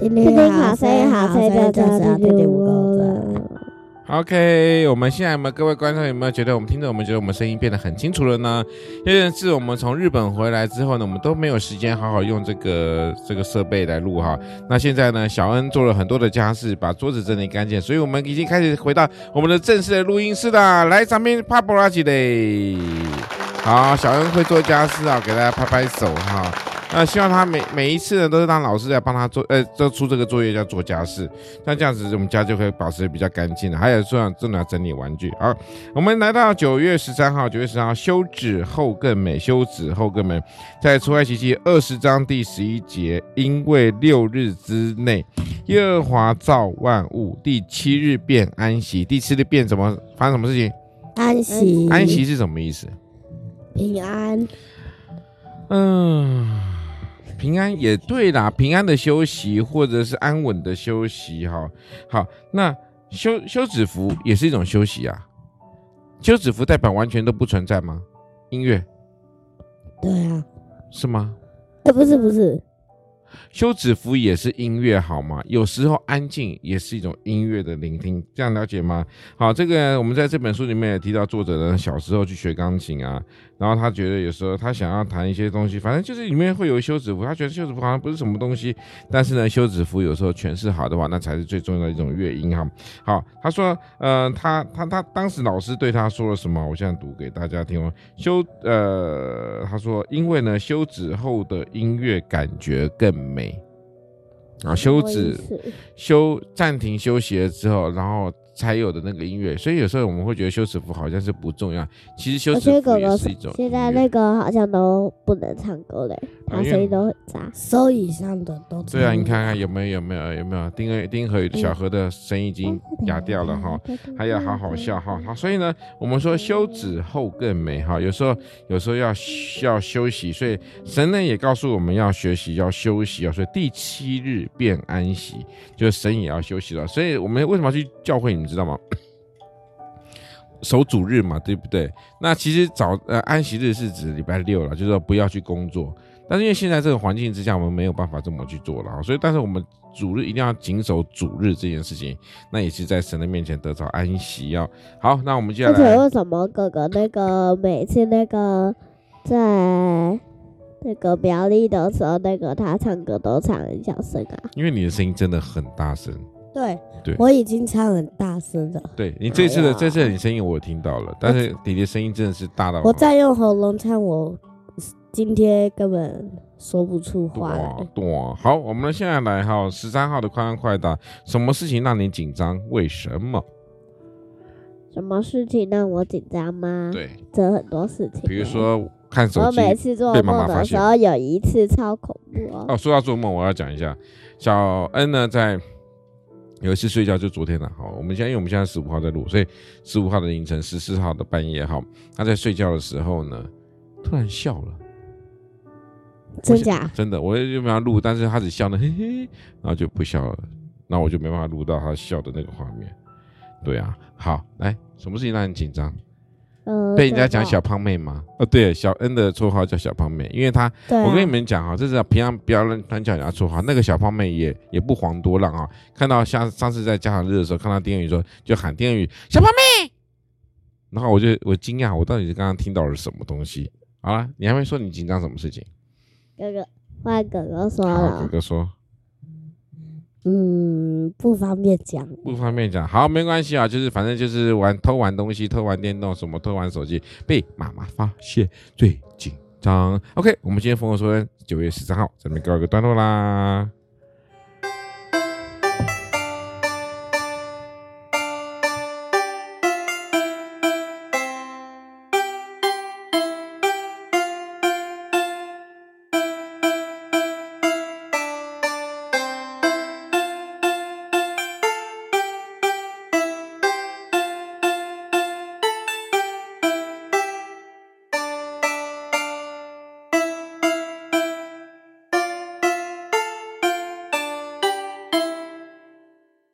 听听好声音，好声音就这样，听听不够赞。OK，我们现在有没有各位观众有没有觉得我们听着我们觉得我们声音变得很清楚了呢？因为是我们从日本回来之后呢，我们都没有时间好好用这个这个设备来录哈。那现在呢，小恩做了很多的家事，把桌子整理干净，所以我们已经开始回到我们的正式的录音室啦。来，咱们帕布拉吉嘞，好，小恩会做家事啊，给大家拍拍手哈。那希望他每每一次呢，都是让老师来帮他做，呃，做出这个作业叫做家事，那这样子我们家就可以保持比较干净了。还有说正在整理玩具。好，我们来到九月十三号，九月十三号，休止后更美，休止后更美，在出埃及记二十章第十一节，因为六日之内，耶和华造万物，第七日变安息。第七日变怎么发生什么事情？安息。安息是什么意思？平安。嗯。平安也对啦，平安的休息或者是安稳的休息，哈，好，那休休止符也是一种休息啊。休止符代表完全都不存在吗？音乐？对啊，是吗？哎，不是不是。休止符也是音乐好吗？有时候安静也是一种音乐的聆听，这样了解吗？好，这个我们在这本书里面也提到，作者呢小时候去学钢琴啊，然后他觉得有时候他想要弹一些东西，反正就是里面会有休止符，他觉得休止符好像不是什么东西，但是呢，休止符有时候诠释好的话，那才是最重要的一种乐音哈。好，他说，呃，他他他当时老师对他说了什么？我现在读给大家听哦。休，呃，他说，因为呢，休止后的音乐感觉更美。然后，休止，休暂停休息了之后，然后才有的那个音乐，所以有时候我们会觉得休止符好像是不重要，其实休止符也是一种。现在那个好像都不能唱歌嘞，他声音都很杂，收以上的都。对啊，你看看有没有有没有有没有丁和丁和小何的声音已经哑掉了哈，还要好好笑哈。好，所以呢，我们说休止后更美哈，有时候有时候要要休息，所以神呢也告诉我们要学习要休息啊，所以第七日便安息，就是神也要休息了。所以我们为什么要去教会？你们知道吗？守主日嘛，对不对？那其实早呃安息日是指礼拜六了，就是说不要去工作。但是因为现在这个环境之下，我们没有办法这么去做了，所以但是我们主日一定要谨守主日这件事情，那也是在神的面前得到安息哦。好，那我们接下来。而且为什么哥哥那个每次那个在那个表演的时候，那个他唱歌都唱很小声啊？因为你的声音真的很大声。对，对我已经唱很大声了。对你这次的、哎、这次的你声音我听到了，但是弟弟声音真的是大到。我再用喉咙唱，我今天根本说不出话来。对，好，我们现在来哈，十三号的快问快答，什么事情让你紧张？为什么？什么事情让我紧张吗？对，这很多事情。比如说看手机，我每次做梦的时候有一次超恐怖哦。哦，说到做梦，我要讲一下，小恩呢在。有一次睡觉就昨天了，好，我们现在因为我们现在十五号在录，所以十五号的凌晨，十四号的半夜，哈，他在睡觉的时候呢，突然笑了，真假？真的，我就没办法录，但是他只笑了，嘿嘿，然后就不笑了，那我就没办法录到他笑的那个画面。对啊，好，来，什么事情让你紧张？被人家讲小胖妹吗？哦，对，小恩的绰号叫小胖妹，因为她，我跟你们讲哈，这是平常不要乱乱叫人家绰号。那个小胖妹也也不遑多让啊，看到像上次在家长日的时候，看到丁宇说，就喊丁宇小胖妹，然后我就我惊讶，我到底是刚刚听到了什么东西？好了，你还没说你紧张什么事情？哥哥，换哥哥说了，哥哥说。嗯，不方便讲，不方便讲。好，没关系啊，就是反正就是玩偷玩东西，偷玩电动，什么偷玩手机，被妈妈发现最紧张。OK，我们今天疯狂说九月十三号，咱们告一个段落啦。